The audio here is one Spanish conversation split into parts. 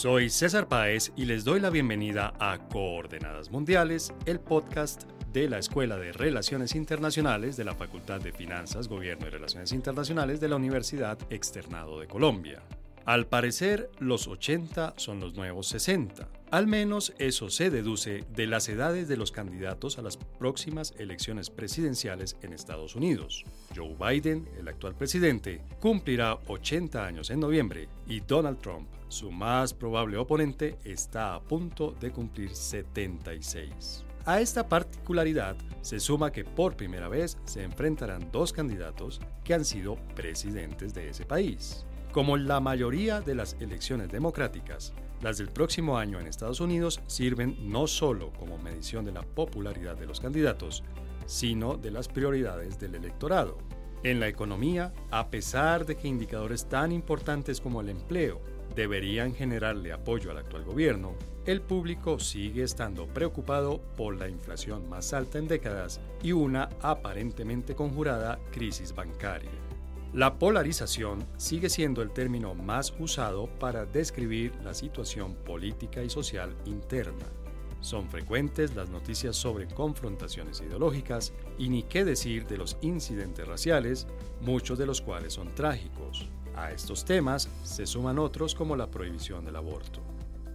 Soy César Páez y les doy la bienvenida a Coordenadas Mundiales, el podcast de la Escuela de Relaciones Internacionales de la Facultad de Finanzas, Gobierno y Relaciones Internacionales de la Universidad Externado de Colombia. Al parecer, los 80 son los nuevos 60. Al menos eso se deduce de las edades de los candidatos a las próximas elecciones presidenciales en Estados Unidos. Joe Biden, el actual presidente, cumplirá 80 años en noviembre y Donald Trump, su más probable oponente, está a punto de cumplir 76. A esta particularidad se suma que por primera vez se enfrentarán dos candidatos que han sido presidentes de ese país. Como la mayoría de las elecciones democráticas, las del próximo año en Estados Unidos sirven no solo como medición de la popularidad de los candidatos, sino de las prioridades del electorado. En la economía, a pesar de que indicadores tan importantes como el empleo deberían generarle apoyo al actual gobierno, el público sigue estando preocupado por la inflación más alta en décadas y una aparentemente conjurada crisis bancaria. La polarización sigue siendo el término más usado para describir la situación política y social interna. Son frecuentes las noticias sobre confrontaciones ideológicas y ni qué decir de los incidentes raciales, muchos de los cuales son trágicos. A estos temas se suman otros como la prohibición del aborto.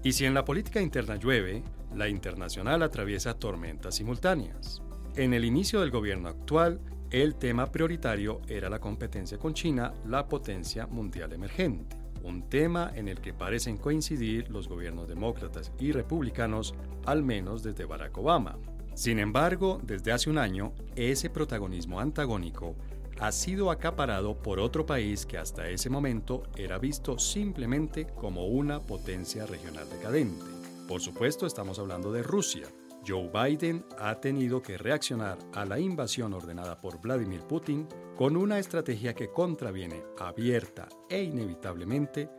Y si en la política interna llueve, la internacional atraviesa tormentas simultáneas. En el inicio del gobierno actual, el tema prioritario era la competencia con China, la potencia mundial emergente, un tema en el que parecen coincidir los gobiernos demócratas y republicanos, al menos desde Barack Obama. Sin embargo, desde hace un año, ese protagonismo antagónico ha sido acaparado por otro país que hasta ese momento era visto simplemente como una potencia regional decadente. Por supuesto, estamos hablando de Rusia, Joe Biden ha tenido que reaccionar a la invasión ordenada por Vladimir Putin con una estrategia que contraviene abierta e inevitablemente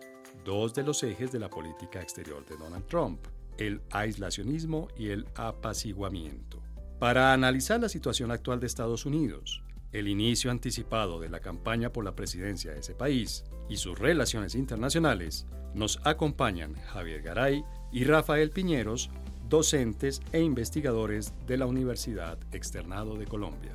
dos de los ejes de la política exterior de Donald Trump, el aislacionismo y el apaciguamiento. Para analizar la situación actual de Estados Unidos, el inicio anticipado de la campaña por la presidencia de ese país y sus relaciones internacionales, nos acompañan Javier Garay y Rafael Piñeros, docentes e investigadores de la Universidad Externado de Colombia.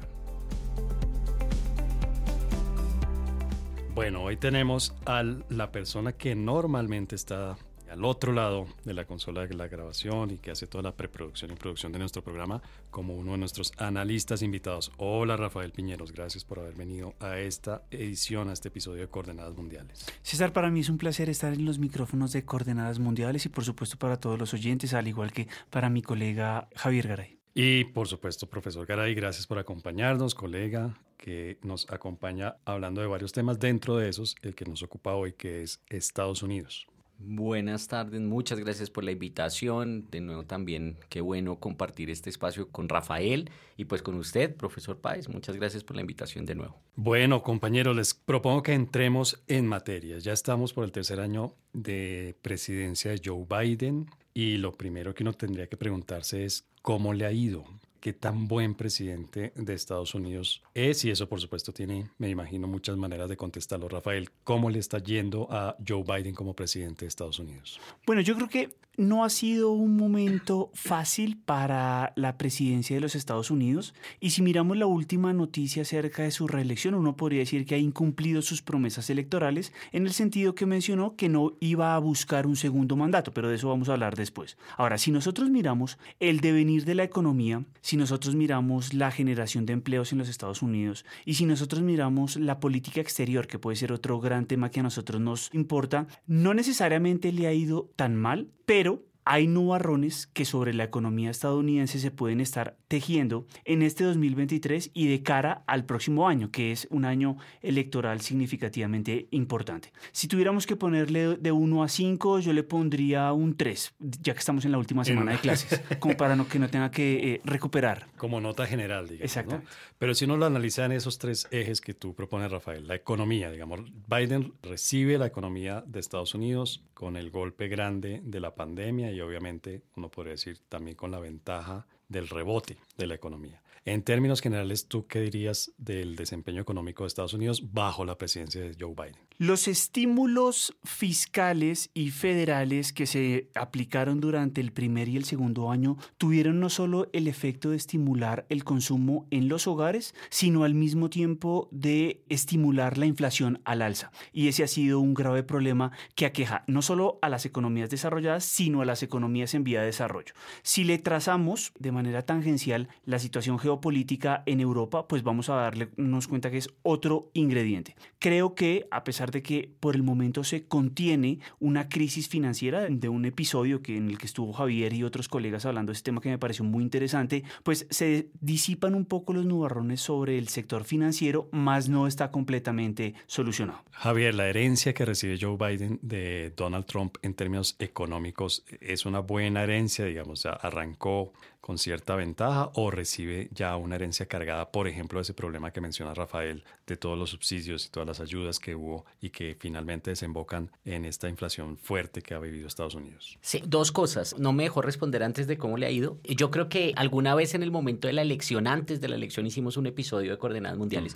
Bueno, hoy tenemos a la persona que normalmente está al otro lado de la consola de la grabación y que hace toda la preproducción y producción de nuestro programa como uno de nuestros analistas invitados. Hola Rafael Piñeros, gracias por haber venido a esta edición, a este episodio de Coordenadas Mundiales. César, para mí es un placer estar en los micrófonos de Coordenadas Mundiales y por supuesto para todos los oyentes, al igual que para mi colega Javier Garay. Y por supuesto, profesor Garay, gracias por acompañarnos, colega, que nos acompaña hablando de varios temas, dentro de esos, el que nos ocupa hoy, que es Estados Unidos. Buenas tardes, muchas gracias por la invitación. De nuevo también qué bueno compartir este espacio con Rafael y pues con usted, profesor Páez. Muchas gracias por la invitación de nuevo. Bueno, compañeros, les propongo que entremos en materia. Ya estamos por el tercer año de presidencia de Joe Biden y lo primero que uno tendría que preguntarse es cómo le ha ido, qué tan buen presidente de Estados Unidos es y eso por supuesto tiene, me imagino, muchas maneras de contestarlo. Rafael, ¿cómo le está yendo a Joe Biden como presidente de Estados Unidos? Bueno, yo creo que no ha sido un momento fácil para la presidencia de los Estados Unidos y si miramos la última noticia acerca de su reelección, uno podría decir que ha incumplido sus promesas electorales en el sentido que mencionó que no iba a buscar un segundo mandato, pero de eso vamos a hablar después. Ahora, si nosotros miramos el devenir de la economía, si nosotros miramos la generación de empleos en los Estados Unidos y si nosotros miramos la política exterior, que puede ser otro gran tema que a nosotros nos importa, no necesariamente le ha ido tan mal, pero hay nubarrones que sobre la economía estadounidense se pueden estar tejiendo en este 2023 y de cara al próximo año, que es un año electoral significativamente importante. Si tuviéramos que ponerle de 1 a 5, yo le pondría un 3, ya que estamos en la última semana de clases, como para no, que no tenga que eh, recuperar. Como nota general, digamos. Exacto. Pero si uno lo analiza en esos tres ejes que tú propones, Rafael, la economía, digamos, Biden recibe la economía de Estados Unidos con el golpe grande de la pandemia y obviamente uno podría decir también con la ventaja del rebote de la economía. En términos generales, ¿tú qué dirías del desempeño económico de Estados Unidos bajo la presidencia de Joe Biden? Los estímulos fiscales y federales que se aplicaron durante el primer y el segundo año tuvieron no solo el efecto de estimular el consumo en los hogares, sino al mismo tiempo de estimular la inflación al alza. Y ese ha sido un grave problema que aqueja no solo a las economías desarrolladas, sino a las economías en vía de desarrollo. Si le trazamos de manera tangencial la situación geopolítica en Europa, pues vamos a darnos cuenta que es otro ingrediente. Creo que a pesar de que por el momento se contiene una crisis financiera de un episodio que en el que estuvo Javier y otros colegas hablando de este tema que me pareció muy interesante, pues se disipan un poco los nubarrones sobre el sector financiero, más no está completamente solucionado. Javier, la herencia que recibe Joe Biden de Donald Trump en términos económicos es una buena herencia, digamos, arrancó con cierta ventaja o recibe ya una herencia cargada, por ejemplo, ese problema que menciona Rafael de todos los subsidios y todas las ayudas que hubo y que finalmente desembocan en esta inflación fuerte que ha vivido Estados Unidos. Sí, dos cosas. No me dejó responder antes de cómo le ha ido. Yo creo que alguna vez en el momento de la elección, antes de la elección, hicimos un episodio de Coordenadas Mundiales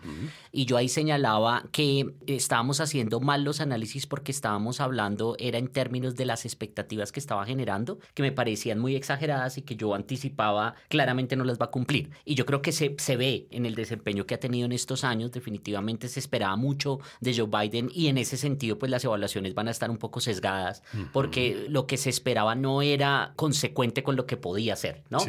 y yo ahí señalaba que estábamos haciendo mal los análisis porque estábamos hablando, era en términos de las expectativas que estaba generando, que me parecían muy exageradas y que yo anticipaba claramente no las va a cumplir. Y yo creo que se, se ve en el desempeño que ha tenido en estos años, definitivamente se esperaba mucho de Joe Biden y en ese sentido pues las evaluaciones van a estar un poco sesgadas porque lo que se esperaba no era consecuente con lo que podía hacer, ¿no?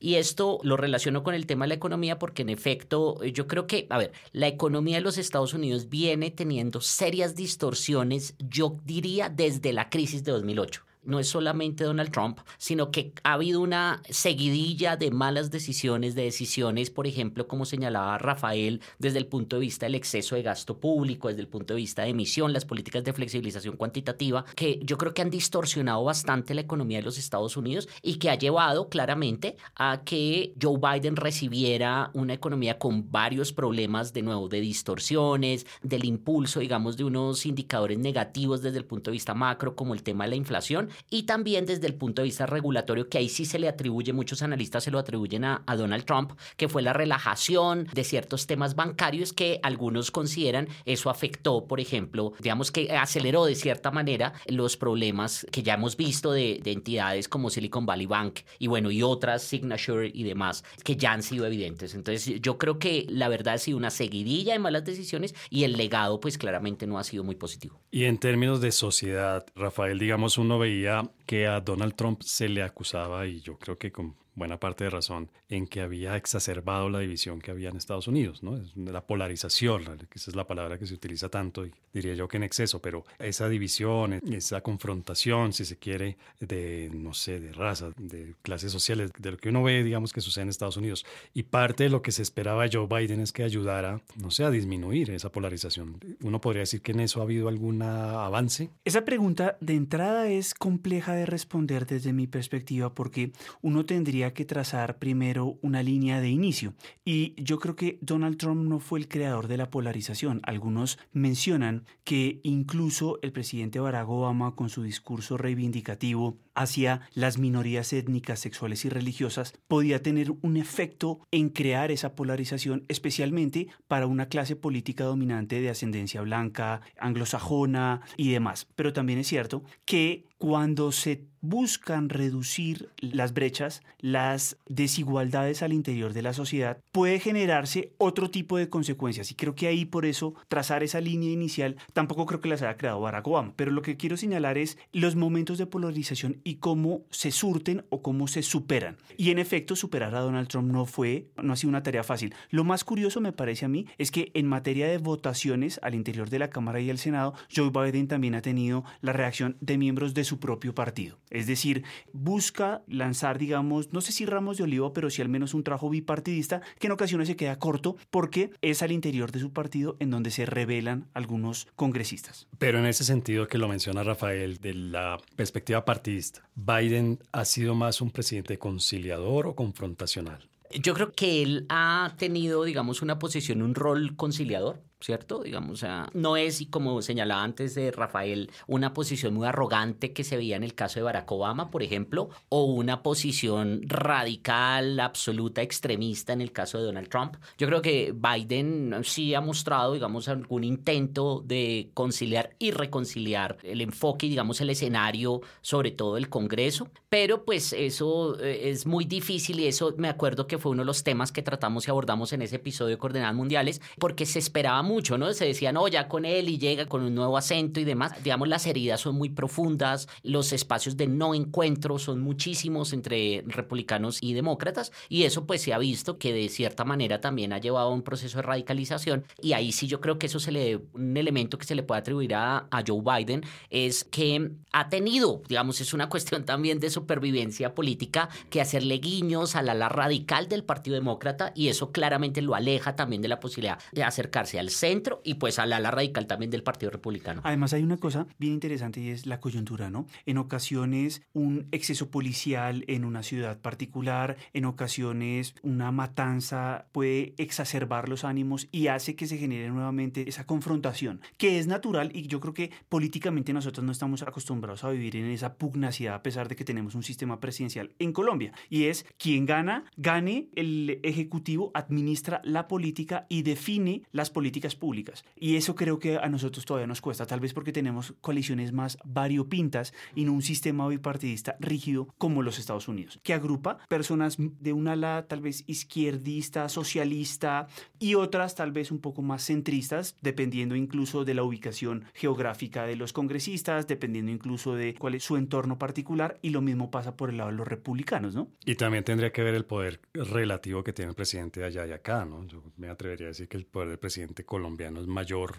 Y esto lo relaciono con el tema de la economía porque en efecto yo creo que, a ver, la economía de los Estados Unidos viene teniendo serias distorsiones, yo diría, desde la crisis de 2008 no es solamente Donald Trump, sino que ha habido una seguidilla de malas decisiones, de decisiones, por ejemplo, como señalaba Rafael, desde el punto de vista del exceso de gasto público, desde el punto de vista de emisión, las políticas de flexibilización cuantitativa, que yo creo que han distorsionado bastante la economía de los Estados Unidos y que ha llevado claramente a que Joe Biden recibiera una economía con varios problemas, de nuevo, de distorsiones, del impulso, digamos, de unos indicadores negativos desde el punto de vista macro, como el tema de la inflación, y también desde el punto de vista regulatorio, que ahí sí se le atribuye, muchos analistas se lo atribuyen a, Donald Trump, que fue la relajación de ciertos temas bancarios que algunos consideran eso afectó, por ejemplo, digamos que aceleró de cierta manera los problemas que ya hemos visto de, de entidades como Silicon Valley Bank y bueno, y otras, Signature y demás, que ya han sido evidentes. Entonces yo creo que la verdad ha sido una seguidilla de malas decisiones y el legado pues claramente no ha sido muy positivo. Y en términos de sociedad, Rafael, digamos, uno veía que a Donald Trump se le acusaba, y yo creo que con buena parte de razón en que había exacerbado la división que había en Estados Unidos, ¿no? La polarización, esa es la palabra que se utiliza tanto y diría yo que en exceso, pero esa división, esa confrontación, si se quiere, de, no sé, de raza, de clases sociales, de lo que uno ve, digamos, que sucede en Estados Unidos. Y parte de lo que se esperaba Joe Biden es que ayudara, no sé, a disminuir esa polarización. ¿Uno podría decir que en eso ha habido algún avance? Esa pregunta de entrada es compleja de responder desde mi perspectiva porque uno tendría que trazar primero una línea de inicio. Y yo creo que Donald Trump no fue el creador de la polarización. Algunos mencionan que incluso el presidente Barack Obama, con su discurso reivindicativo hacia las minorías étnicas, sexuales y religiosas, podía tener un efecto en crear esa polarización, especialmente para una clase política dominante de ascendencia blanca, anglosajona y demás. Pero también es cierto que cuando se buscan reducir las brechas, las desigualdades al interior de la sociedad, puede generarse otro tipo de consecuencias. Y creo que ahí por eso trazar esa línea inicial tampoco creo que las haya creado Barack Obama. Pero lo que quiero señalar es los momentos de polarización y cómo se surten o cómo se superan. Y en efecto, superar a Donald Trump no fue, no ha sido una tarea fácil. Lo más curioso me parece a mí es que en materia de votaciones al interior de la Cámara y el Senado, Joe Biden también ha tenido la reacción de miembros de su propio partido. Es decir, busca lanzar, digamos, no sé si ramos de olivo, pero sí al menos un trabajo bipartidista que en ocasiones se queda corto porque es al interior de su partido en donde se revelan algunos congresistas. Pero en ese sentido que lo menciona Rafael, de la perspectiva partidista, ¿Biden ha sido más un presidente conciliador o confrontacional? Yo creo que él ha tenido, digamos, una posición, un rol conciliador ¿cierto? Digamos, no es, como señalaba antes de Rafael, una posición muy arrogante que se veía en el caso de Barack Obama, por ejemplo, o una posición radical, absoluta, extremista en el caso de Donald Trump. Yo creo que Biden sí ha mostrado, digamos, algún intento de conciliar y reconciliar el enfoque, digamos, el escenario, sobre todo el Congreso, pero pues eso eh, es muy difícil y eso me acuerdo que fue uno de los temas que tratamos y abordamos en ese episodio de Coordenadas Mundiales, porque se esperaba mucho, ¿no? Se decía, no, ya con él y llega con un nuevo acento y demás. Digamos, las heridas son muy profundas, los espacios de no encuentro son muchísimos entre republicanos y demócratas, y eso pues se ha visto que de cierta manera también ha llevado a un proceso de radicalización, y ahí sí yo creo que eso se le, un elemento que se le puede atribuir a, a Joe Biden es que ha tenido, digamos, es una cuestión también de supervivencia política, que hacerle guiños al ala radical del Partido Demócrata, y eso claramente lo aleja también de la posibilidad de acercarse al centro y pues al ala radical también del Partido Republicano. Además hay una cosa bien interesante y es la coyuntura, ¿no? En ocasiones un exceso policial en una ciudad particular, en ocasiones una matanza puede exacerbar los ánimos y hace que se genere nuevamente esa confrontación, que es natural y yo creo que políticamente nosotros no estamos acostumbrados a vivir en esa pugnacidad a pesar de que tenemos un sistema presidencial en Colombia. Y es quien gana, gane, el Ejecutivo administra la política y define las políticas públicas. Y eso creo que a nosotros todavía nos cuesta, tal vez porque tenemos coaliciones más variopintas y no un sistema bipartidista rígido como los Estados Unidos, que agrupa personas de un ala tal vez izquierdista, socialista y otras tal vez un poco más centristas, dependiendo incluso de la ubicación geográfica de los congresistas, dependiendo incluso de cuál es su entorno particular y lo mismo pasa por el lado de los republicanos, ¿no? Y también tendría que ver el poder relativo que tiene el presidente allá y acá, ¿no? Yo me atrevería a decir que el poder del presidente colombiano es mayor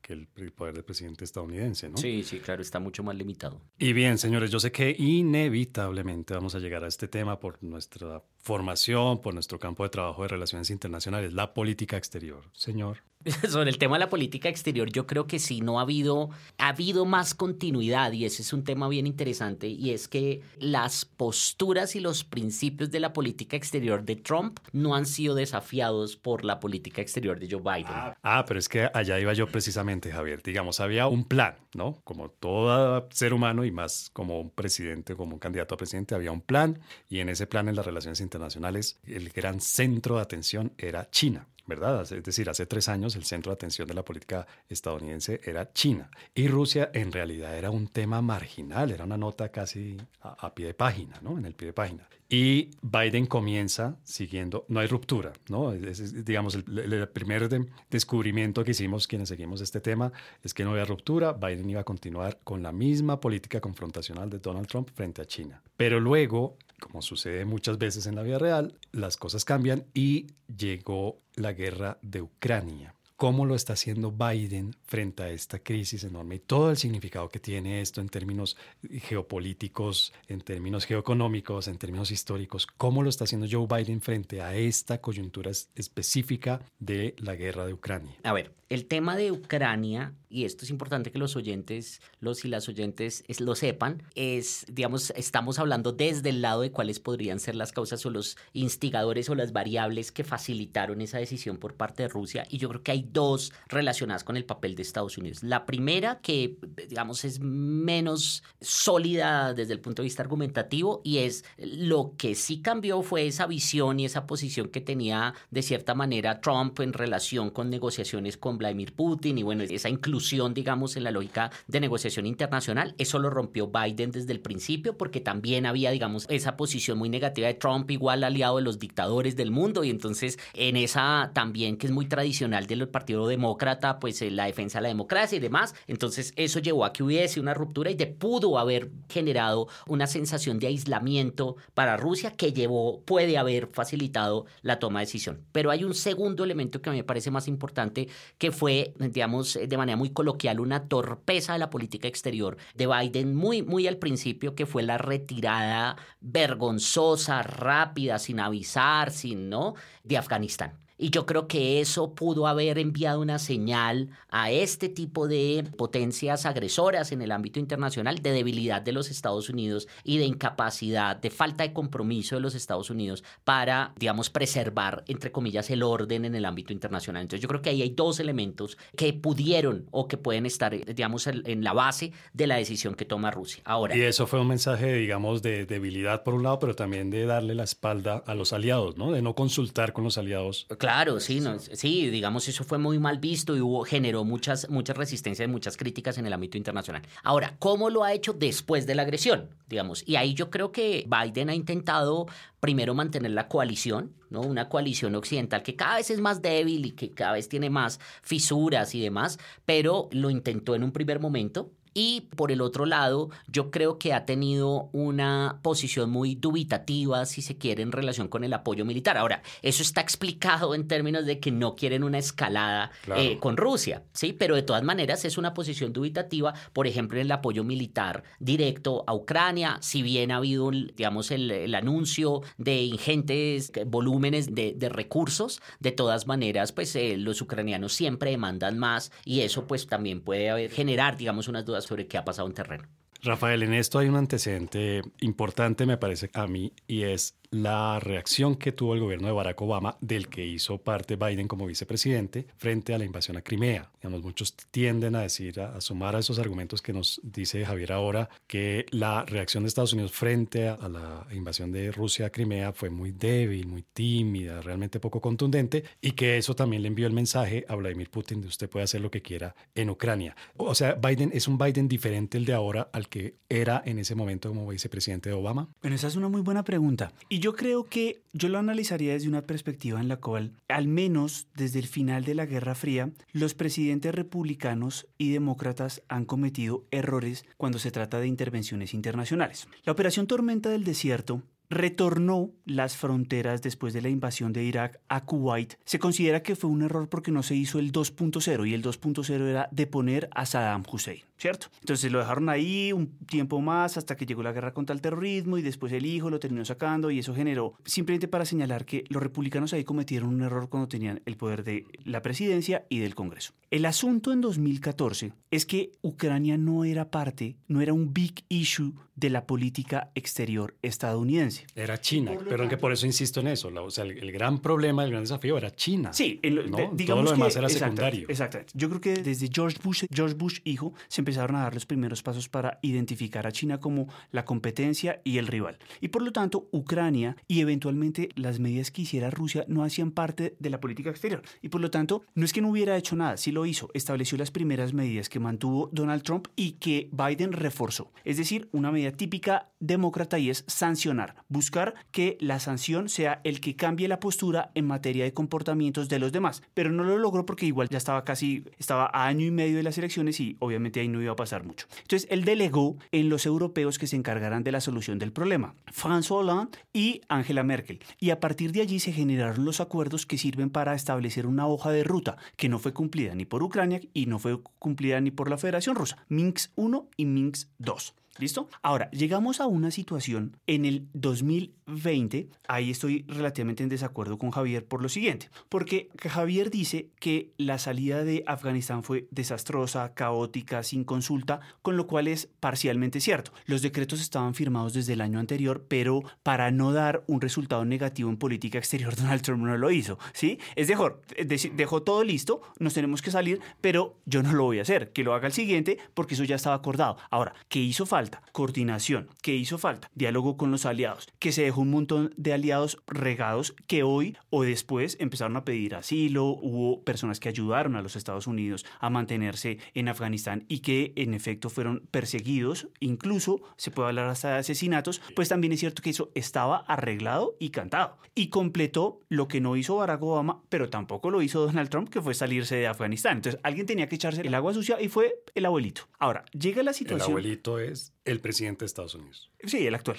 que el poder del presidente estadounidense, ¿no? Sí, sí, claro, está mucho más limitado. Y bien, señores, yo sé que inevitablemente vamos a llegar a este tema por nuestra formación, por nuestro campo de trabajo de relaciones internacionales, la política exterior. Señor. Sobre el tema de la política exterior, yo creo que sí, no ha habido, ha habido más continuidad y ese es un tema bien interesante y es que las posturas y los principios de la política exterior de Trump no han sido desafiados por la política exterior de Joe Biden. Ah, ah pero es que allá iba yo precisamente, Javier. Digamos, había un plan, ¿no? Como todo ser humano y más como un presidente, como un candidato a presidente, había un plan y en ese plan en las relaciones internacionales el gran centro de atención era China. ¿Verdad? Es decir, hace tres años el centro de atención de la política estadounidense era China y Rusia en realidad era un tema marginal, era una nota casi a, pie de página, ¿no? En el pie de página. Y Biden comienza siguiendo, no hay ruptura, ¿no? digamos, el, primer descubrimiento que hicimos quienes seguimos este tema es que no había ruptura, Biden iba a continuar con la misma política confrontacional de Donald Trump frente a China. Pero luego como sucede muchas veces en la vida real, las cosas cambian y llegó la guerra de Ucrania. ¿Cómo lo está haciendo Biden frente a esta crisis enorme y todo el significado que tiene esto en términos geopolíticos, en términos geoeconómicos, en términos históricos? ¿Cómo lo está haciendo Joe Biden frente a esta coyuntura específica de la guerra de Ucrania? A ver, el tema de Ucrania, y esto es importante que los oyentes, los y las oyentes lo sepan, es, digamos, estamos hablando desde el lado de cuáles podrían ser las causas o los instigadores o las variables que facilitaron esa decisión por parte de Rusia. Y yo creo que hay dos relacionadas con el papel de Estados Unidos. La primera, que, digamos, es menos sólida desde el punto de vista argumentativo, y es lo que sí cambió fue esa visión y esa posición que tenía de cierta manera Trump en relación con negociaciones con Vladimir Putin y bueno, esa inclusión, digamos, en la lógica de negociación internacional, eso lo rompió Biden desde el principio porque también había, digamos, esa posición muy negativa de Trump, igual aliado de los dictadores del mundo. Y entonces en esa también que es muy tradicional del Partido Demócrata, pues eh, la defensa de la democracia y demás, entonces eso llevó a que hubiese una ruptura y de pudo haber generado una sensación de aislamiento para Rusia que llevó, puede haber facilitado la toma de decisión. Pero hay un segundo elemento que me parece más importante que fue, digamos, de manera muy coloquial, una torpeza de la política exterior de Biden muy, muy al principio, que fue la retirada vergonzosa, rápida, sin avisar, sin, ¿no?, de Afganistán. Y yo creo que eso pudo haber enviado una señal a este tipo de potencias agresoras en el ámbito internacional de debilidad de los Estados Unidos y de incapacidad, de falta de compromiso de los Estados Unidos para, digamos, preservar, entre comillas, el orden en el ámbito internacional. Entonces yo creo que ahí hay dos elementos que pudieron o que pueden estar, digamos, en la base de la decisión que toma Rusia. Ahora. Y eso fue un mensaje, digamos, de debilidad por un lado, pero también de darle la espalda a los aliados, ¿no? De no consultar con los aliados. Claro, sí, no, sí, digamos, eso fue muy mal visto y hubo, generó muchas, muchas resistencias y muchas críticas en el ámbito internacional. Ahora, ¿cómo lo ha hecho después de la agresión? Digamos, y ahí yo creo que Biden ha intentado primero mantener la coalición, ¿no? Una coalición occidental que cada vez es más débil y que cada vez tiene más fisuras y demás, pero lo intentó en un primer momento y por el otro lado, yo creo que ha tenido una posición muy dubitativa, si se quiere, en relación con el apoyo militar. Ahora, eso está explicado en términos de que no quieren una escalada eh, con Rusia, ¿sí? Pero de todas maneras es una posición dubitativa, por ejemplo, en el apoyo militar directo a Ucrania, si bien ha habido, digamos, el, anuncio de ingentes volúmenes de, recursos, de todas maneras, pues eh, los ucranianos siempre demandan más y eso pues también puede generar, digamos, unas dudas sobre qué ha pasado en terreno. Rafael, en esto hay un antecedente importante, me parece a mí, y es la reacción que tuvo el gobierno de Barack Obama, del que hizo parte Biden como vicepresidente, frente a la invasión a Crimea. Digamos, muchos tienden a decir, a, sumar a esos argumentos que nos dice Javier ahora, que la reacción de Estados Unidos frente a, la invasión de Rusia a Crimea fue muy débil, muy tímida, realmente poco contundente, y que eso también le envió el mensaje a Vladimir Putin de usted puede hacer lo que quiera en Ucrania. O sea, Biden es un Biden diferente el de ahora al que era en ese momento como vicepresidente de Obama. Bueno, esa es una muy buena pregunta. Y yo creo que yo lo analizaría desde una perspectiva en la cual, al menos desde el final de la Guerra Fría, los presidentes republicanos y demócratas han cometido errores cuando se trata de intervenciones internacionales. La Operación Tormenta del Desierto retornó las fronteras después de la invasión de Irak a Kuwait, se considera que fue un error porque no se hizo el 2.0 y el 2.0 era deponer a Saddam Hussein, ¿cierto? Entonces lo dejaron ahí un tiempo más hasta que llegó la guerra contra el terrorismo y después el hijo lo terminó sacando y eso generó simplemente para señalar que los republicanos ahí cometieron un error cuando tenían el poder de la presidencia y del Congreso. El asunto en 2014 es que Ucrania no era parte, no era un big issue de la política exterior estadounidense. Era China, pero que por eso insisto en eso. o sea, el, gran problema, el gran desafío era China. Sí, digamos todo lo demás era secundario. Exactamente. Yo creo que desde George Bush, George Bush hijo, se empezaron a dar los primeros pasos para identificar a China como la competencia y el rival. Y por lo tanto, Ucrania y eventualmente las medidas que hiciera Rusia no hacían parte de la política exterior. Y por lo tanto, no es que no hubiera hecho nada, sí lo hizo. Estableció las primeras medidas que mantuvo Donald Trump y que Biden reforzó. Es decir, una medida típica demócrata y es sancionar, buscar que la sanción sea el que cambie la postura en materia de comportamientos de los demás. Pero no lo logró porque igual ya estaba casi, estaba a año y medio de las elecciones y obviamente ahí no iba a pasar mucho. Entonces él delegó en los europeos que se encargaran de la solución del problema, François Hollande y Angela Merkel. Y a partir de allí se generaron los acuerdos que sirven para establecer una hoja de ruta que no fue cumplida ni por Ucrania y no fue cumplida ni por la Federación Rusa, Minsk 1 y Minsk 2. ¿Listo? Ahora, llegamos a una situación en el 2020, ahí estoy relativamente en desacuerdo con Javier por lo siguiente, porque Javier dice que la salida de Afganistán fue desastrosa, caótica, sin consulta, con lo cual es parcialmente cierto. Los decretos estaban firmados desde el año anterior, pero para no dar un resultado negativo en política exterior, Donald Trump no lo hizo, ¿sí? Es mejor, dejó todo listo, nos tenemos que salir, pero yo no lo voy a hacer, que lo haga el siguiente, porque eso ya estaba acordado. Ahora, ¿qué hizo falta? Coordinación. ¿Qué hizo falta? Diálogo con los aliados. Que se dejó un montón de aliados regados que hoy o después empezaron a pedir asilo. Hubo personas que ayudaron a los Estados Unidos a mantenerse en Afganistán y que en efecto fueron perseguidos. Incluso se puede hablar hasta de asesinatos. Pues también es cierto que eso estaba arreglado y cantado. Y completó lo que no hizo Barack Obama, pero tampoco lo hizo Donald Trump, que fue salirse de Afganistán. Entonces alguien tenía que echarse el agua sucia y fue el abuelito. Ahora, llega la situación... El abuelito es el presidente de Estados Unidos. Sí, el actual.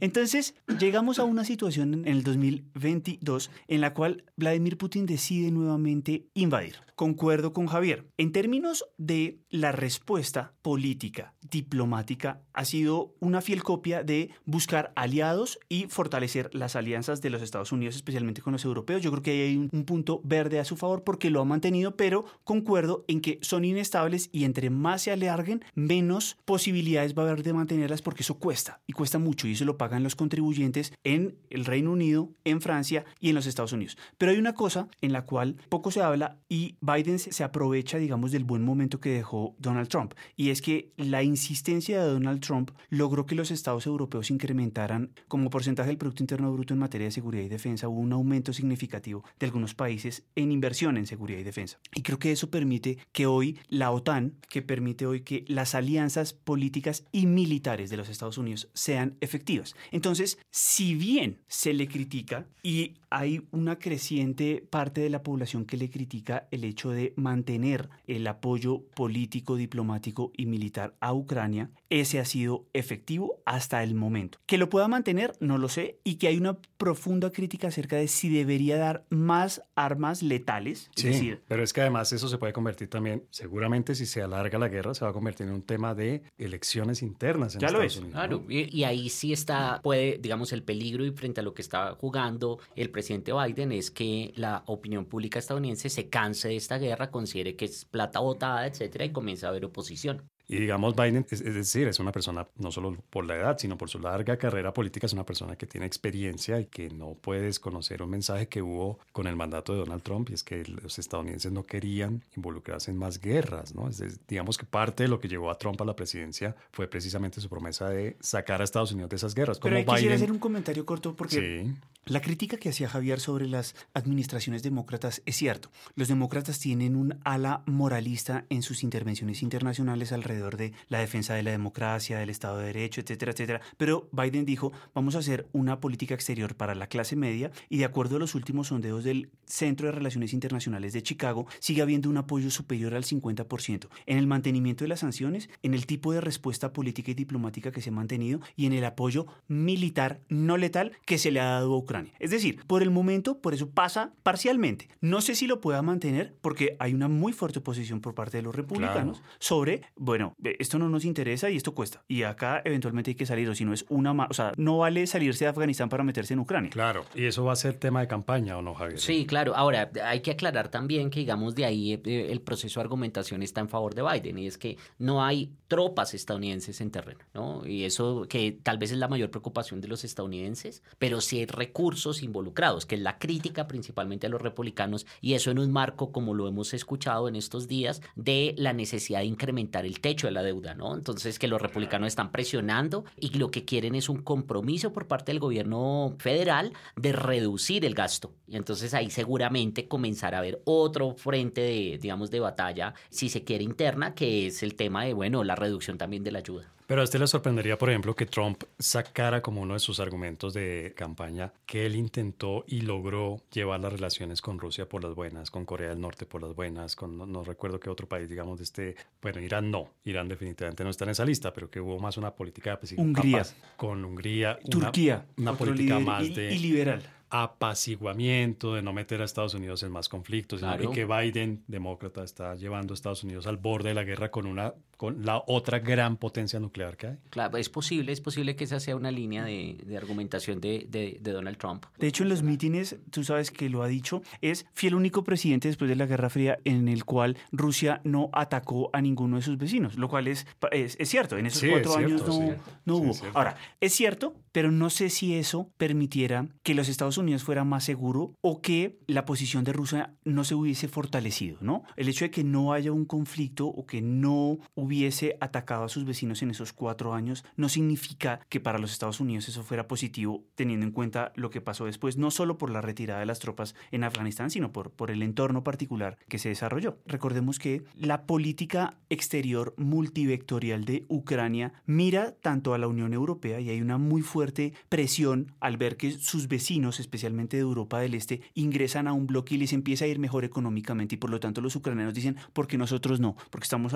Entonces, llegamos a una situación en el 2022 en la cual Vladimir Putin decide nuevamente invadir. Concuerdo con Javier. En términos de la respuesta política, diplomática, ha sido una fiel copia de buscar aliados y fortalecer las alianzas de los Estados Unidos, especialmente con los europeos. Yo creo que hay un, punto verde a su favor porque lo ha mantenido, pero concuerdo en que son inestables y entre más se alarguen, menos posibilidades va a haber de mantenerlas porque eso cuesta y cuesta mucho y eso lo pagan los contribuyentes en el Reino Unido, en Francia y en los Estados Unidos. Pero hay una cosa en la cual poco se habla y Biden se aprovecha, digamos, del buen momento que dejó Donald Trump. Y es que la insistencia de Donald Trump logró que los estados europeos incrementaran como porcentaje del Producto Interno Bruto en materia de seguridad y defensa. Hubo un aumento significativo de algunos países en inversión en seguridad y defensa. Y creo que eso permite que hoy la OTAN, que permite hoy que las alianzas políticas y militares de los Estados Unidos sean efectivas. Entonces, si bien se le critica y hay una creciente parte de la población que le critica el hecho de mantener el apoyo político, diplomático y militar a Ucrania, ese ha sido efectivo hasta el momento. Que lo pueda mantener, no lo sé, y que hay una profunda crítica acerca de si debería dar más armas letales. sí, pero es que además eso se puede convertir también, seguramente si se alarga la guerra, se va a convertir en un tema de elecciones internas en ya Estados lo Unidos. Claro, y, y, ahí sí está, puede, digamos, el peligro y frente a lo que está jugando el presidente Biden es que la opinión pública estadounidense se canse de esta guerra, considere que es plata botada, etcétera, y comienza a haber oposición. Y digamos, Biden, es, decir, es una persona, no solo por la edad, sino por su larga carrera política, es una persona que tiene experiencia y que no puede desconocer un mensaje que hubo con el mandato de Donald Trump, y es que los estadounidenses no querían involucrarse en más guerras, ¿no? Es, digamos que parte de lo que llevó a Trump a la presidencia fue precisamente su promesa de sacar a Estados Unidos de esas guerras. Como Pero quisiera hacer un comentario corto porque la crítica que hacía Javier sobre las administraciones demócratas es cierto. Los demócratas tienen un ala moralista en sus intervenciones internacionales alrededor de la defensa de la democracia, del Estado de Derecho, etcétera, etcétera. Pero Biden dijo, vamos a hacer una política exterior para la clase media y de acuerdo a los últimos sondeos del Centro de Relaciones Internacionales de Chicago, sigue habiendo un apoyo superior al 50% en el mantenimiento de las sanciones, en el tipo de respuesta política y diplomática que se ha mantenido y en el apoyo militar no letal que se le ha dado a Ucrania. Es decir, por el momento, por eso pasa parcialmente. No sé si lo pueda mantener porque hay una muy fuerte oposición por parte de los republicanos sobre, bueno, esto no nos interesa y esto cuesta. Y acá eventualmente hay que salir, o si no es una O sea, no vale salirse de Afganistán para meterse en Ucrania. Claro, y eso va a ser tema de campaña, ¿o no, Javier? Sí, claro. Ahora, hay que aclarar también que, digamos, de ahí eh, el proceso de argumentación está en favor de Biden, y es que no hay tropas estadounidenses en terreno, ¿no? Y eso que tal vez es la mayor preocupación de los estadounidenses, pero sí hay recursos involucrados, que es la crítica principalmente a los republicanos, y eso en un marco, como lo hemos escuchado en estos días, de la necesidad de incrementar el techo de la deuda, ¿no? Entonces que los republicanos están presionando y lo que quieren es un compromiso por parte del gobierno federal de reducir el gasto. Y entonces ahí seguramente comenzará a haber otro frente de, digamos, de batalla, si se quiere interna, que es el tema de, bueno, la reducción también de la ayuda. Pero a usted le sorprendería, por ejemplo, que Trump sacara como uno de sus argumentos de campaña que él intentó y logró llevar las relaciones con Rusia por las buenas, con Corea del Norte por las buenas, con no, recuerdo qué otro país, digamos, de este, bueno, Irán no, Irán definitivamente no está en esa lista, pero que hubo más una política pues, Hungría. con Hungría, Turquía, una, política más de y liberal apaciguamiento, de no meter a Estados Unidos en más conflictos, y que Biden, demócrata, está llevando a Estados Unidos al borde de la guerra con una con la otra gran potencia nuclear que hay. Claro, es posible, es posible que esa sea una línea de, de argumentación de, de, de, Donald Trump. De hecho, en los mítines, tú sabes que lo ha dicho, es fiel único presidente después de la Guerra Fría en el cual Rusia no atacó a ninguno de sus vecinos, lo cual es, es, cierto, en esos cuatro años no, no hubo. Ahora, es cierto, pero no sé si eso permitiera que los Estados Unidos fuera más seguro o que la posición de Rusia no se hubiese fortalecido, ¿no? El hecho de que no haya un conflicto o que no hubiese atacado a sus vecinos en esos cuatro años no significa que para los Estados Unidos eso fuera positivo teniendo en cuenta lo que pasó después, no solo por la retirada de las tropas en Afganistán, sino por, por el entorno particular que se desarrolló. Recordemos que la política exterior multivectorial de Ucrania mira tanto a la Unión Europea y hay una muy fuerte presión al ver que sus vecinos, especialmente de Europa del Este, ingresan a un bloque y les empieza a ir mejor económicamente y por lo tanto los ucranianos dicen, ¿por qué nosotros no? Porque estamos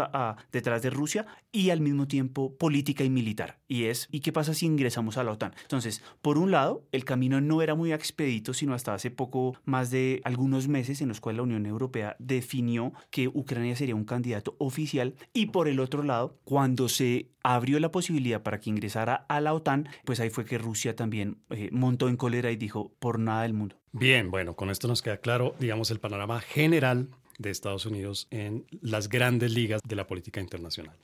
detrás de Rusia y al mismo tiempo política y militar. Y es, ¿y qué pasa si ingresamos a la OTAN? Entonces, por un lado, el camino no era muy expedito, sino hasta hace poco, más de algunos meses, en los cuales la Unión Europea definió que Ucrania sería un candidato oficial. Y por el otro lado, cuando se abrió la posibilidad para que ingresara a la OTAN, pues ahí fue que Rusia también eh, montó en cólera y dijo, por nada del mundo. Bien, bueno, con esto nos queda claro, digamos, el panorama general de Estados Unidos en las grandes ligas de la política internacional.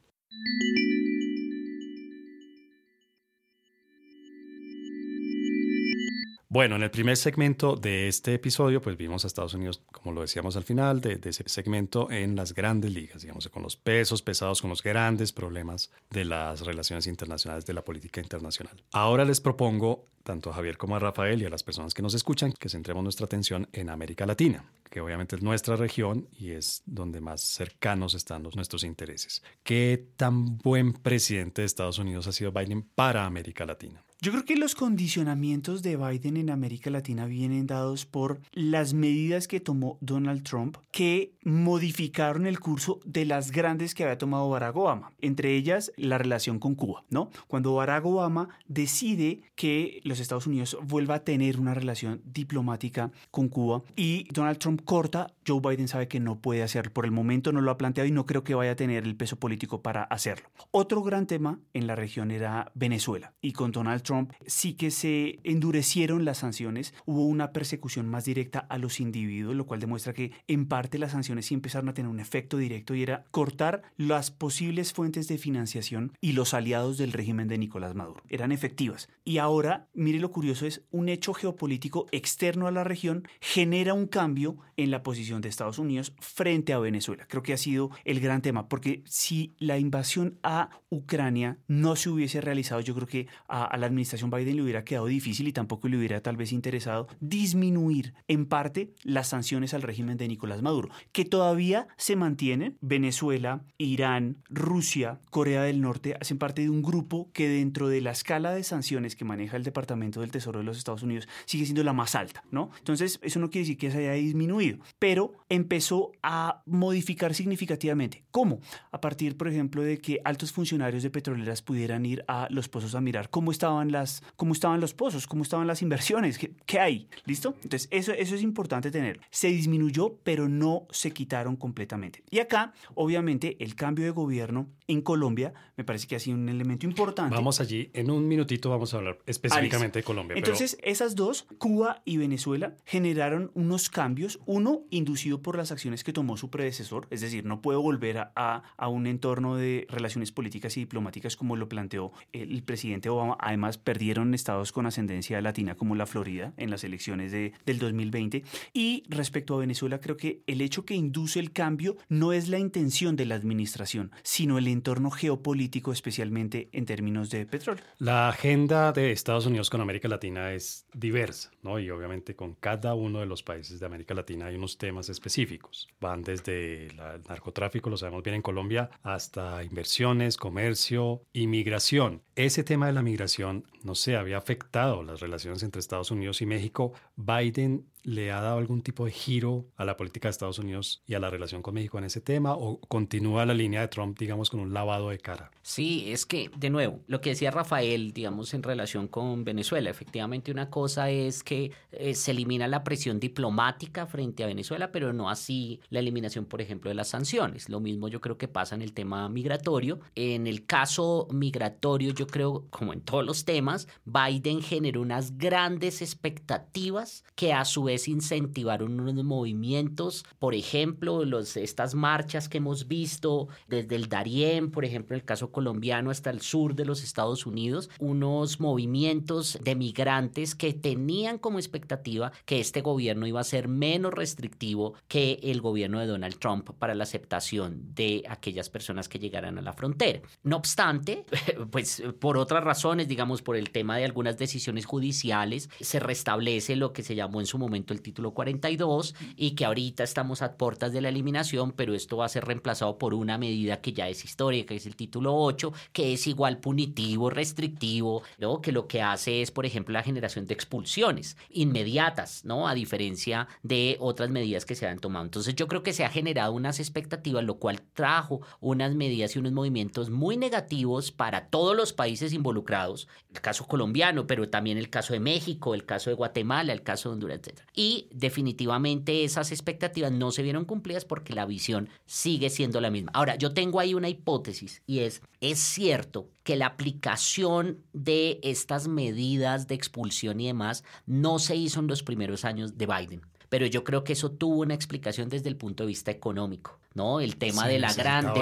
Bueno, en el primer segmento de este episodio, pues vimos a Estados Unidos, como lo decíamos al final, de, ese segmento en las grandes ligas, digamos, con los pesos pesados, con los grandes problemas de las relaciones internacionales, de la política internacional. Ahora les propongo, tanto a Javier como a Rafael y a las personas que nos escuchan, que centremos nuestra atención en América Latina, que obviamente es nuestra región y es donde más cercanos están los, nuestros intereses. ¿Qué tan buen presidente de Estados Unidos ha sido Biden para América Latina? Yo creo que los condicionamientos de Biden en América Latina vienen dados por las medidas que tomó Donald Trump que modificaron el curso de las grandes que había tomado Barack Obama, entre ellas la relación con Cuba, ¿no? Cuando Barack Obama decide que los Estados Unidos vuelva a tener una relación diplomática con Cuba y Donald Trump corta, Joe Biden sabe que no puede hacerlo. Por el momento no lo ha planteado y no creo que vaya a tener el peso político para hacerlo. Otro gran tema en la región era Venezuela y con Donald Trump sí que se endurecieron las sanciones, hubo una persecución más directa a los individuos, lo cual demuestra que en parte las sanciones sí empezaron a tener un efecto directo y era cortar las posibles fuentes de financiación y los aliados del régimen de Nicolás Maduro. Eran efectivas. Y ahora, mire lo curioso es, un hecho geopolítico externo a la región genera un cambio en la posición de Estados Unidos frente a Venezuela. Creo que ha sido el gran tema, porque si la invasión a Ucrania no se hubiese realizado, yo creo que a, a la administración Biden le hubiera quedado difícil y tampoco le hubiera tal vez interesado disminuir en parte las sanciones al régimen de Nicolás Maduro, que todavía se mantienen. Venezuela, Irán, Rusia, Corea del Norte hacen parte de un grupo que dentro de la escala de sanciones que maneja el Departamento del Tesoro de los Estados Unidos sigue siendo la más alta, ¿no? Entonces, eso no quiere decir que se haya disminuido, pero empezó a modificar significativamente. ¿Cómo? A partir, por ejemplo, de que altos funcionarios de petroleras pudieran ir a los pozos a mirar cómo estaban las, cómo estaban los pozos, cómo estaban las inversiones, qué, qué hay, ¿listo? Entonces, eso, eso es importante tener. Se disminuyó, pero no se quitaron completamente. Y acá, obviamente, el cambio de gobierno en Colombia me parece que ha sido un elemento importante. Vamos allí, en un minutito vamos a hablar específicamente de Colombia. Entonces, esas dos, Cuba y Venezuela, generaron unos cambios, uno inducido por las acciones que tomó su predecesor, es decir, no puedo volver a, a un entorno de relaciones políticas y diplomáticas como lo planteó el presidente Obama. Además, perdieron estados con ascendencia latina como la Florida en las elecciones de, del 2020. Y respecto a Venezuela, creo que el hecho que induce el cambio no es la intención de la administración, sino el entorno geopolítico, especialmente en términos de petróleo. La agenda de Estados Unidos con América Latina es diversa, ¿no? Y obviamente con cada uno de los países de América Latina hay unos temas específicos. Van desde el narcotráfico, lo sabemos bien en Colombia, hasta inversiones, comercio, inmigración. Ese tema de la migración no sé, había afectado las relaciones entre Estados Unidos y México. Biden le ha dado algún tipo de giro a la política de Estados Unidos y a la relación con México en ese tema o continúa la línea de Trump, digamos, con un lavado de cara? Sí, es que, de nuevo, lo que decía Rafael, digamos, en relación con Venezuela, efectivamente una cosa es que eh, se elimina la presión diplomática frente a Venezuela, pero no así la eliminación, por ejemplo, de las sanciones. Lo mismo yo creo que pasa en el tema migratorio. En el caso migratorio, yo creo, como en todos los temas, Biden generó unas grandes expectativas que a su vez incentivaron unos movimientos, por ejemplo, los, estas marchas que hemos visto desde el Darién, por ejemplo, el caso colombiano hasta el sur de los Estados Unidos, unos movimientos de migrantes que tenían como expectativa que este gobierno iba a ser menos restrictivo que el gobierno de Donald Trump para la aceptación de aquellas personas que llegaran a la frontera. No obstante, pues por otras razones, digamos por el tema de algunas decisiones judiciales, se restablece lo que se llamó en su momento el título 42 y que ahorita estamos a puertas de la eliminación, pero esto va a ser reemplazado por una medida que ya es histórica, que es el título 8, que es igual punitivo, restrictivo, ¿no? que lo que hace es, por ejemplo, la generación de expulsiones inmediatas, ¿no? a diferencia de otras medidas que se han tomado. Entonces yo creo que se ha generado unas expectativas, lo cual trajo unas medidas y unos movimientos muy negativos para todos los países involucrados, el caso colombiano, pero también el caso de México, el caso de Guatemala, el caso de Honduras, etc. Y definitivamente esas expectativas no se vieron cumplidas porque la visión sigue siendo la misma. Ahora, yo tengo ahí una hipótesis y es, es cierto que la aplicación de estas medidas de expulsión y demás no se hizo en los primeros años de Biden pero yo creo que eso tuvo una explicación desde el punto de vista económico. ¿No? El tema de la gran...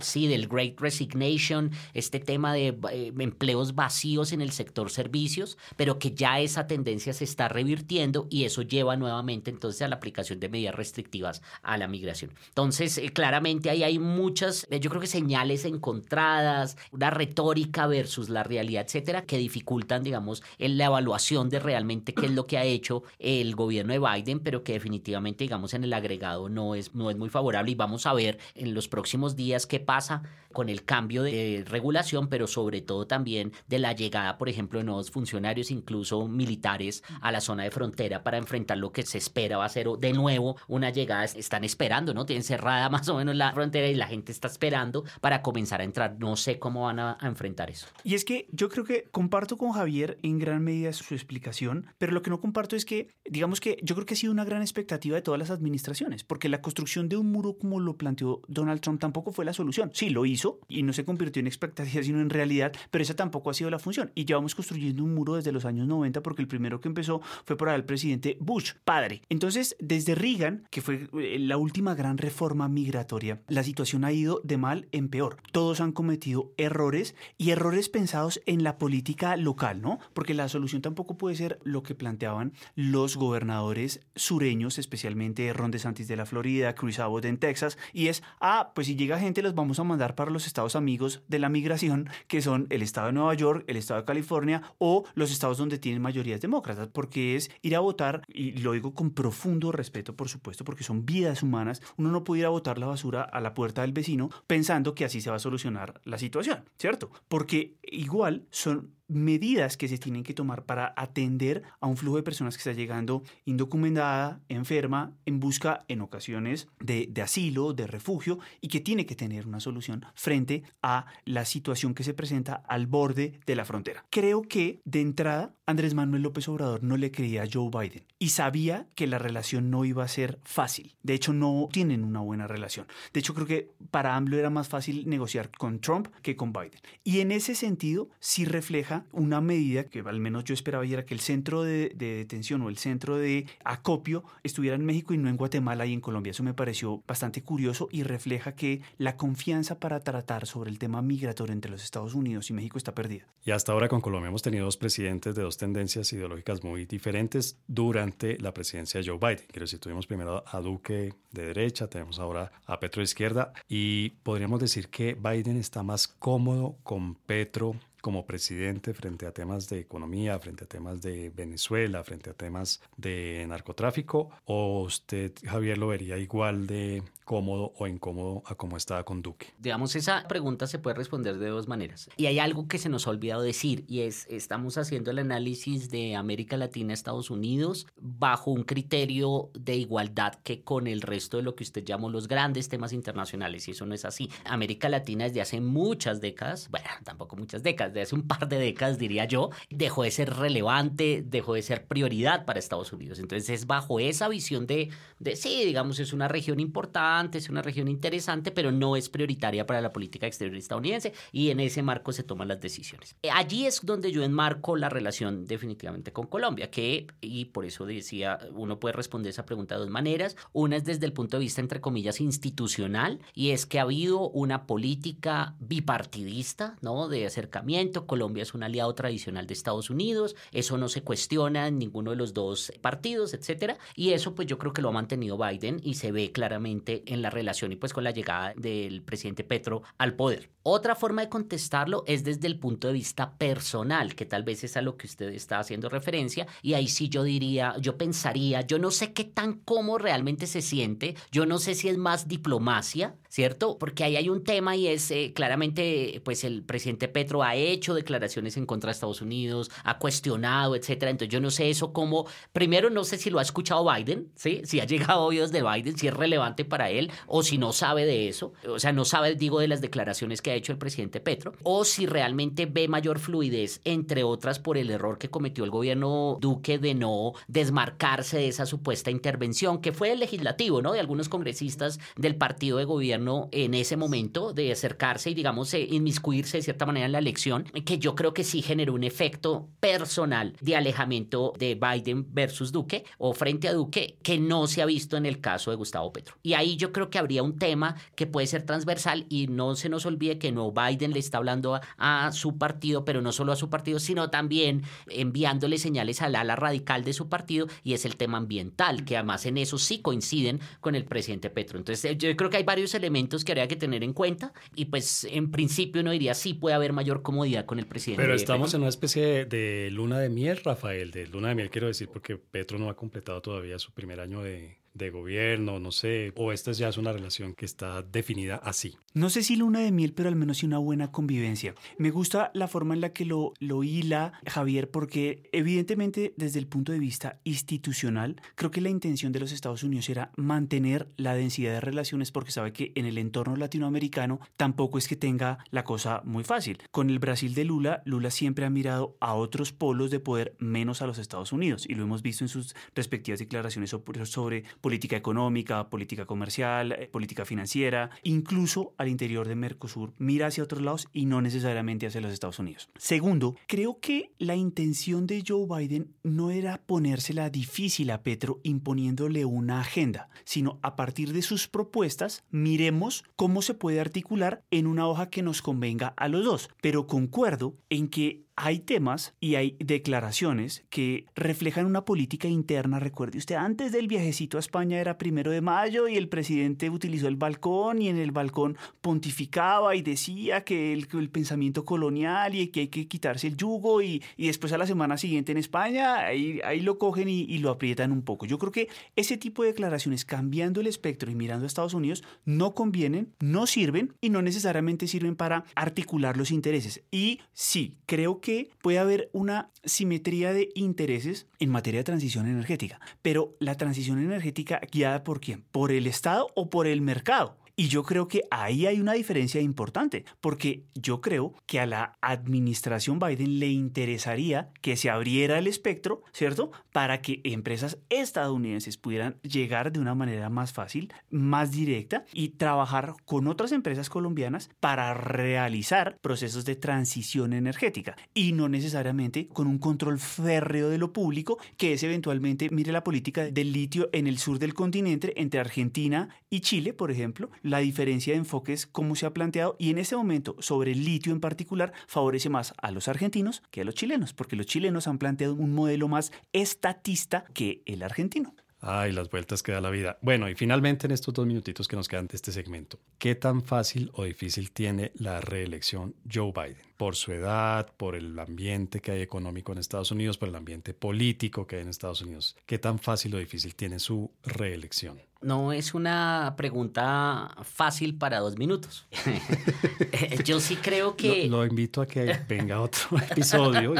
sí, del Great Resignation, este tema de eh, empleos vacíos en el sector servicios, pero que ya esa tendencia se está revirtiendo y eso lleva nuevamente entonces a la aplicación de medidas restrictivas a la migración. Entonces, eh, claramente ahí hay muchas, eh, yo creo que señales encontradas, una retórica versus la realidad, etcétera, que dificultan, digamos, la evaluación de realmente qué es lo que ha hecho el gobierno de Biden, pero que definitivamente, digamos, en el agregado no es, no es muy favorable y vamos a ver en los próximos días qué pasa con el cambio de regulación, pero sobre todo también de la llegada, por ejemplo, de nuevos funcionarios, incluso militares, a la zona de frontera para enfrentar lo que se espera va a ser de nuevo una llegada. Están esperando, ¿no? Tienen cerrada más o menos la frontera y la gente está esperando para comenzar a entrar. No sé cómo van a, a enfrentar eso. Y es que yo creo que comparto con Javier en gran medida su explicación, pero lo que no comparto es que, digamos que yo creo que ha sido una gran expectativa de todas las administraciones, porque la construcción de un muro como lo planteó Donald Trump tampoco fue la solución. Sí, lo hizo y no se convirtió en expectativa, sino en realidad, pero esa tampoco ha sido la función. Y llevamos construyendo un muro desde los años 90 porque el primero que empezó fue por el presidente Bush, padre. Entonces, desde Reagan, que fue eh, la última gran reforma migratoria, la situación ha ido de mal en peor. Todos han cometido errores y errores pensados en la política local, ¿no? Porque la solución tampoco puede ser lo que planteaban los gobernadores sureños, especialmente Ron DeSantis de la Florida, Chris Abbott Texas, y es, ah, pues si llega gente los vamos a mandar para los estados amigos de la migración, que son el estado de Nueva York, el estado de California o los estados donde tienen mayorías demócratas, porque es ir a votar, y lo digo con profundo respeto, por supuesto, porque son vidas humanas, uno no puede ir a botar la basura a la puerta del vecino pensando que así se va a solucionar la situación, ¿cierto? Porque igual son medidas que se tienen que tomar para atender a un flujo de personas que está llegando indocumentada, enferma, en busca en ocasiones de, asilo, de refugio y que tiene que tener una solución frente a la situación que se presenta al borde de la frontera. Creo que de entrada Andrés Manuel López Obrador no le creía a Joe Biden y sabía que la relación no iba a ser fácil. De hecho, no tienen una buena relación. De hecho, creo que para AMLO era más fácil negociar con Trump que con Biden. Y en ese sentido, sí refleja una medida que al menos yo esperaba y era que el centro de, detención o el centro de acopio estuviera en México y no en Guatemala y en Colombia. Eso me pareció bastante curioso y refleja que la confianza para tratar sobre el tema migratorio entre los Estados Unidos y México está perdida. Y hasta ahora con Colombia hemos tenido dos presidentes de dos tendencias ideológicas muy diferentes durante la presidencia de Joe Biden. Quiero decir, tuvimos primero a Duque de derecha, tenemos ahora a Petro de izquierda y podríamos decir que Biden está más cómodo con Petro como presidente frente a temas de economía, frente a temas de Venezuela, frente a temas de narcotráfico? ¿O usted, Javier, lo vería igual de cómodo o incómodo a como estaba con Duque? Digamos, esa pregunta se puede responder de dos maneras. Y hay algo que se nos ha olvidado decir y es, estamos haciendo el análisis de América Latina, Estados Unidos, bajo un criterio de igualdad que con el resto de lo que usted llamó los grandes temas internacionales y eso no es así. América Latina desde hace muchas décadas, bueno, tampoco muchas décadas, hace un par de décadas diría yo, dejó de ser relevante, dejó de ser prioridad para Estados Unidos. Entonces es bajo esa visión de, de sí, digamos, es una región importante, es una región interesante, pero no es prioritaria para la política exterior estadounidense y en ese marco se toman las decisiones. Eh, allí es donde yo enmarco la relación definitivamente con Colombia, que, y por eso decía, uno puede responder esa pregunta de dos maneras. Una es desde el punto de vista, entre comillas, institucional, y es que ha habido una política bipartidista, ¿no? De acercamiento. Colombia es un aliado tradicional de Estados Unidos, eso no se cuestiona en ninguno de los dos partidos, etcétera, y eso pues yo creo que lo ha mantenido Biden y se ve claramente en la relación y pues con la llegada del presidente Petro al poder. Otra forma de contestarlo es desde el punto de vista personal, que tal vez es a lo que usted está haciendo referencia, y ahí sí yo diría, yo pensaría, yo no sé qué tan cómo realmente se siente, yo no sé si es más diplomacia, ¿cierto? Porque ahí hay un tema y es eh, claramente, pues el presidente Petro ha hecho declaraciones en contra de Estados Unidos, ha cuestionado, etcétera. Entonces yo no sé eso cómo, primero no sé si lo ha escuchado Biden, ¿sí? Si ha llegado a oídos de Biden, si es relevante para él o si no sabe de eso, o sea, no sabe, digo, de las declaraciones que ha hecho el presidente Petro, o si realmente ve mayor fluidez, entre otras por el error que cometió el gobierno Duque de no desmarcarse de esa supuesta intervención, que fue el legislativo, ¿no? De algunos congresistas del partido de gobierno en ese momento, de acercarse y, digamos, eh, inmiscuirse de cierta manera en la elección, que yo creo que sí generó un efecto personal de alejamiento de Biden versus Duque o frente a Duque que no se ha visto en el caso de Gustavo Petro. Y ahí yo creo que habría un tema que puede ser transversal y no se nos olvide que no Biden le está hablando a, su partido, pero no solo a su partido, sino también enviándole señales al ala radical de su partido y es el tema ambiental, que además en eso sí coinciden con el presidente Petro. Entonces yo creo que hay varios elementos que habría que tener en cuenta y pues en principio uno diría sí puede haber mayor comodidad con el presidente. Pero estamos en una especie de luna de miel, Rafael, de luna de miel quiero decir porque Petro no ha completado todavía su primer año de, de gobierno, no sé, o esta ya es una relación que está definida así. No sé si luna de miel, pero al menos sí una buena convivencia. Me gusta la forma en la que lo, lo hila Javier, porque evidentemente desde el punto de vista institucional, creo que la intención de los Estados Unidos era mantener la densidad de relaciones, porque sabe que en el entorno latinoamericano tampoco es que tenga la cosa muy fácil. Con el Brasil de Lula, Lula siempre ha mirado a otros polos de poder menos a los Estados Unidos, y lo hemos visto en sus respectivas declaraciones sobre, política económica, política comercial, eh, política financiera, incluso al interior de Mercosur, mira hacia otros lados y no necesariamente hacia los Estados Unidos. Segundo, creo que la intención de Joe Biden no era ponérsela difícil a Petro imponiéndole una agenda, sino a partir de sus propuestas, miremos cómo se puede articular en una hoja que nos convenga a los dos. Pero concuerdo en que hay temas y hay declaraciones que reflejan una política interna. Recuerde usted, antes del viajecito a España era primero de mayo y el presidente utilizó el balcón y en el balcón pontificaba y decía que el, pensamiento colonial y que hay que quitarse el yugo y, después a la semana siguiente en España ahí, ahí lo cogen y, y lo aprietan un poco. Yo creo que ese tipo de declaraciones cambiando el espectro y mirando a Estados Unidos no convienen, no sirven y no necesariamente sirven para articular los intereses. Y sí, creo que que puede haber una simetría de intereses en materia de transición energética, pero la transición energética guiada por quién? ¿Por el Estado o por el mercado? Y yo creo que ahí hay una diferencia importante, porque yo creo que a la administración Biden le interesaría que se abriera el espectro, ¿cierto? Para que empresas estadounidenses pudieran llegar de una manera más fácil, más directa y trabajar con otras empresas colombianas para realizar procesos de transición energética y no necesariamente con un control férreo de lo público, que es eventualmente, mire la política del litio en el sur del continente entre Argentina y Chile, por ejemplo, la diferencia de enfoques, cómo se ha planteado, y en ese momento, sobre el litio en particular, favorece más a los argentinos que a los chilenos, porque los chilenos han planteado un modelo más estatista que el argentino. Ay, las vueltas que da la vida. Bueno, y finalmente en estos dos minutitos que nos quedan de este segmento, ¿qué tan fácil o difícil tiene la reelección Joe Biden? Por su edad, por el ambiente que hay económico en Estados Unidos, por el ambiente político que hay en Estados Unidos. ¿Qué tan fácil o difícil tiene su reelección? No es una pregunta fácil para dos minutos. Yo sí creo que... Lo, invito a que venga otro episodio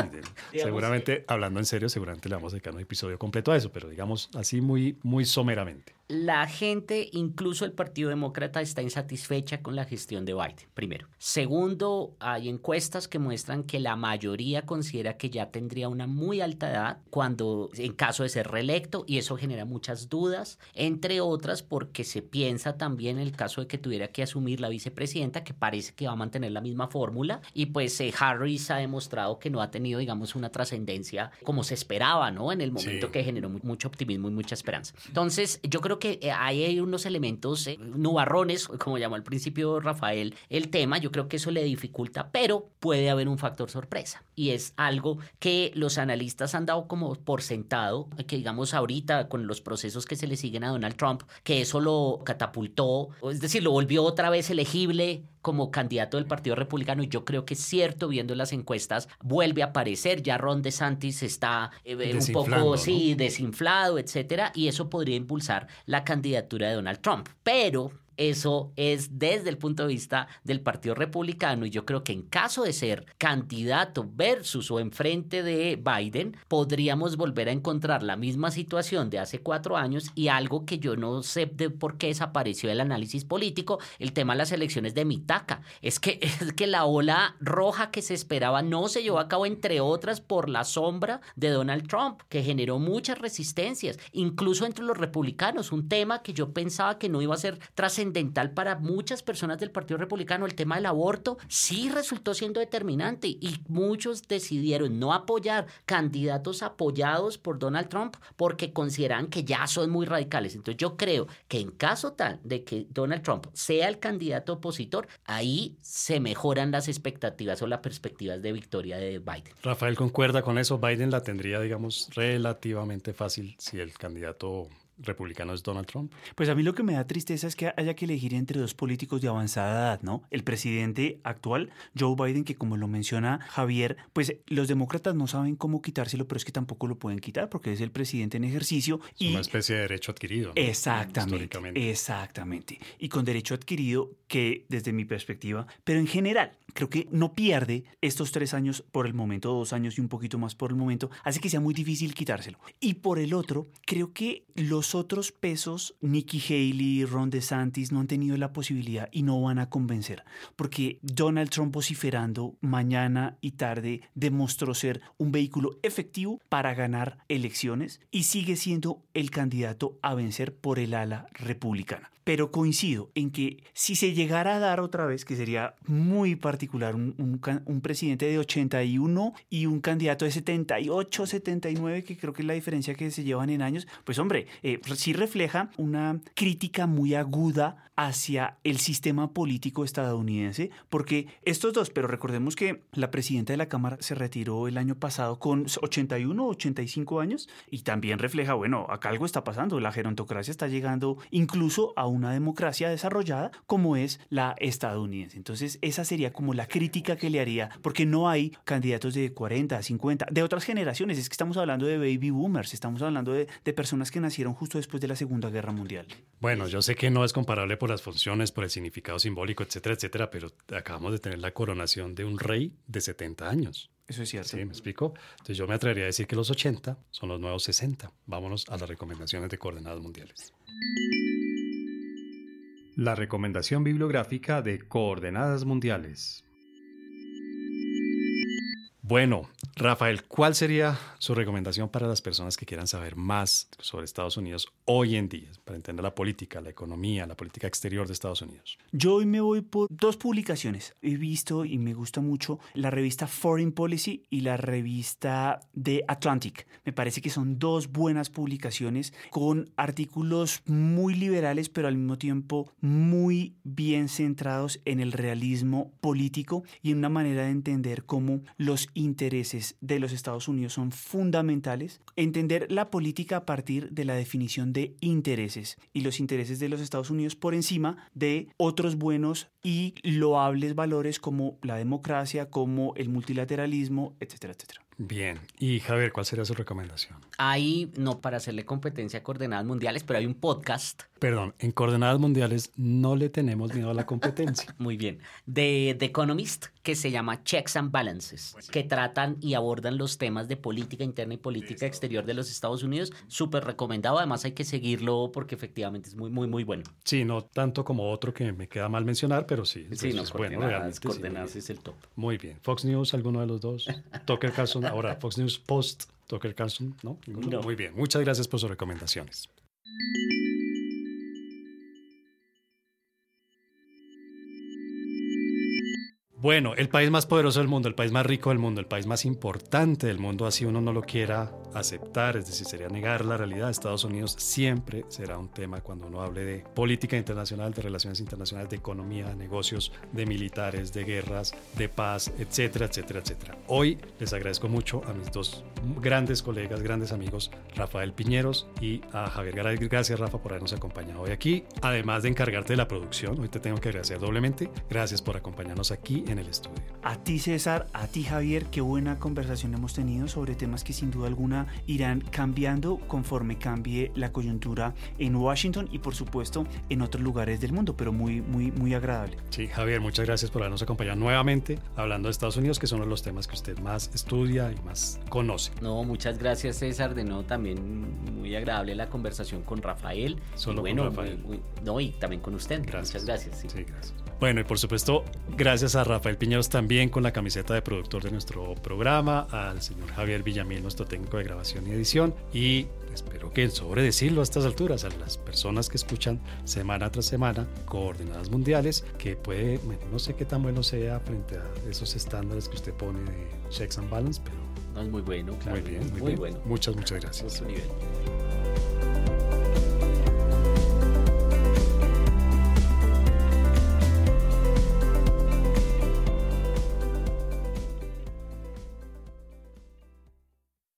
y seguramente, hablando en serio, seguramente le vamos a dedicar un episodio completo a eso, pero digamos así muy, muy someramente la gente, incluso el Partido Demócrata, está insatisfecha con la gestión de Biden, primero. Segundo, hay encuestas que muestran que la mayoría considera que ya tendría una muy alta edad cuando, en caso de ser reelecto, y eso genera muchas dudas, entre otras porque se piensa también en el caso de que tuviera que asumir la vicepresidenta, que parece que va a mantener la misma fórmula, y pues eh, Harris ha demostrado que no ha tenido, digamos, una trascendencia como se esperaba, ¿no? En el momento que generó mucho optimismo y mucha esperanza. Entonces, yo creo que eh, hay unos elementos eh, nubarrones, como llamó al principio Rafael el tema, yo creo que eso le dificulta, pero puede haber un factor sorpresa. Y es algo que los analistas han dado como por sentado, que digamos ahorita con los procesos que se le siguen a Donald Trump, que eso lo catapultó, es decir, lo volvió otra vez elegible como candidato del Partido Republicano y yo creo que es cierto, viendo las encuestas, vuelve a aparecer, ya Ron DeSantis está eh, un poco, sí, desinflado, etcétera, y eso podría impulsar la candidatura de Donald Trump. Pero eso es desde el punto de vista del Partido Republicano y yo creo que en caso de ser candidato versus o enfrente de Biden, podríamos volver a encontrar la misma situación de hace cuatro años y algo que yo no sé de por qué desapareció del análisis político, el tema de las elecciones de Mitaca. Es que, es que la ola roja que se esperaba no se llevó a cabo, entre otras, por la sombra de Donald Trump, que generó muchas resistencias, incluso entre los republicanos, un tema que yo pensaba que no iba a ser trascendente dental para muchas personas del Partido Republicano. El tema del aborto sí resultó siendo determinante y muchos decidieron no apoyar candidatos apoyados por Donald Trump porque consideran que ya son muy radicales. Entonces yo creo que en caso tal de que Donald Trump sea el candidato opositor, ahí se mejoran las expectativas o las perspectivas de victoria de Biden. Rafael concuerda con eso. Biden la tendría, digamos, relativamente fácil si el candidato republicano es Donald Trump? Pues a mí lo que me da tristeza es que haya que elegir entre dos políticos de avanzada edad, ¿no? El presidente actual, Joe Biden, que como lo menciona Javier, pues los demócratas no saben cómo quitárselo, pero es que tampoco lo pueden quitar porque es el presidente en ejercicio. Es y... una especie de derecho adquirido. Exactamente. Exactamente. Y con derecho adquirido que desde mi perspectiva, pero en general, creo que no pierde estos tres años por el momento, dos años y un poquito más por el momento, hace que sea muy difícil quitárselo. Y por el otro, creo que los otros pesos, Nikki Haley, Ron DeSantis, no han tenido la posibilidad y no van a convencer, porque Donald Trump vociferando mañana y tarde demostró ser un vehículo efectivo para ganar elecciones y sigue siendo el candidato a vencer por el ala republicana pero coincido en que si se llegara a dar otra vez, que sería muy particular, un, presidente de 81 y un candidato de 78, 79, que creo que es la diferencia que se llevan en años, pues hombre, eh, sí refleja una crítica muy aguda hacia el sistema político estadounidense, porque estos dos, pero recordemos que la presidenta de la Cámara se retiró el año pasado con 81, 85 años, y también refleja, bueno, acá algo está pasando, la gerontocracia está llegando incluso a un una democracia desarrollada como es la estadounidense. Entonces, esa sería como la crítica que le haría, porque no hay candidatos de 40, 50, de otras generaciones. Es que estamos hablando de baby boomers, estamos hablando de, de personas que nacieron justo después de la Segunda Guerra Mundial. Bueno, yo sé que no es comparable por las funciones, por el significado simbólico, etcétera, etcétera, pero acabamos de tener la coronación de un rey de 70 años. Eso es cierto. Sí, me explico. Entonces yo me atrevería a decir que los 80 son los nuevos 60. Vámonos a las recomendaciones de coordenadas mundiales. La recomendación bibliográfica de Coordenadas Mundiales. Bueno, Rafael, ¿cuál sería su recomendación para las personas que quieran saber más sobre Estados Unidos hoy en día, para entender la política, la economía, la política exterior de Estados Unidos? Yo hoy me voy por dos publicaciones. He visto y me gusta mucho la revista Foreign Policy y la revista The Atlantic. Me parece que son dos buenas publicaciones con artículos muy liberales, pero al mismo tiempo muy bien centrados en el realismo político y en una manera de entender cómo los intereses de los Estados Unidos son fundamentales. Entender la política a partir de la definición de intereses y los intereses de los Estados Unidos por encima de otros buenos y loables valores como la democracia, como el multilateralismo, etcétera, etcétera. Bien. Y Javier, ¿cuál sería su recomendación? Hay, no para hacerle competencia a coordenadas mundiales, pero hay un podcast. Perdón, en coordenadas mundiales no le tenemos miedo a la competencia. Muy bien. De The Economist, que se llama Checks and Balances, que tratan y abordan los temas de política interna y política exterior de los Estados Unidos. Súper recomendado. Además, hay que seguirlo porque efectivamente es muy, muy, muy bueno. Sí, no tanto como otro que me queda mal mencionar, pero sí. Sí, no, es bueno. Realmente, coordenadas es el top. Muy bien. Fox News, alguno de los dos. Tucker Carlson ahora Fox News Post, Tucker Carlson, ¿no? Muy bien, muchas gracias por sus recomendaciones. Bueno, el país más poderoso del mundo, el país más rico del mundo, el país más importante del mundo, así uno no lo quiera aceptar, es decir, sería negar la realidad. Estados Unidos siempre será un tema cuando uno hable de política internacional, de relaciones internacionales, de economía, de negocios, de militares, de guerras, de paz, etcétera, etcétera, etcétera. Hoy les agradezco mucho a mis dos grandes colegas, grandes amigos, Rafael Piñeros y a Javier Garay. Gracias, Rafa, por habernos acompañado hoy aquí. Además de encargarte de la producción, hoy te tengo que agradecer doblemente. Gracias por acompañarnos aquí en el estudio. A ti, César, a ti, Javier, qué buena conversación hemos tenido sobre temas que sin duda alguna irán cambiando conforme cambie la coyuntura en Washington y por supuesto en otros lugares del mundo, pero muy, muy, muy agradable. Sí, Javier, muchas gracias por habernos acompañado nuevamente hablando de Estados Unidos, que son los temas que usted más estudia y más conoce. No, muchas gracias César, de nuevo también muy agradable la conversación con Rafael. Solo bueno, con Rafael. no, y también con usted. Gracias. Muchas gracias. Sí, gracias. Bueno, y por supuesto, gracias a Rafael Piñeros también con la camiseta de productor de nuestro programa, al señor Javier Villamil, nuestro técnico de grabación y edición, y espero que sobre decirlo a estas alturas, a las personas que escuchan semana tras semana coordenadas mundiales, que puede, bueno, no sé qué tan bueno sea frente a esos estándares que usted pone de checks and balance, pero No, es muy bueno, claro. muy bien, muy, muy bien. bueno. Muchas, muchas gracias. Mucho nivel.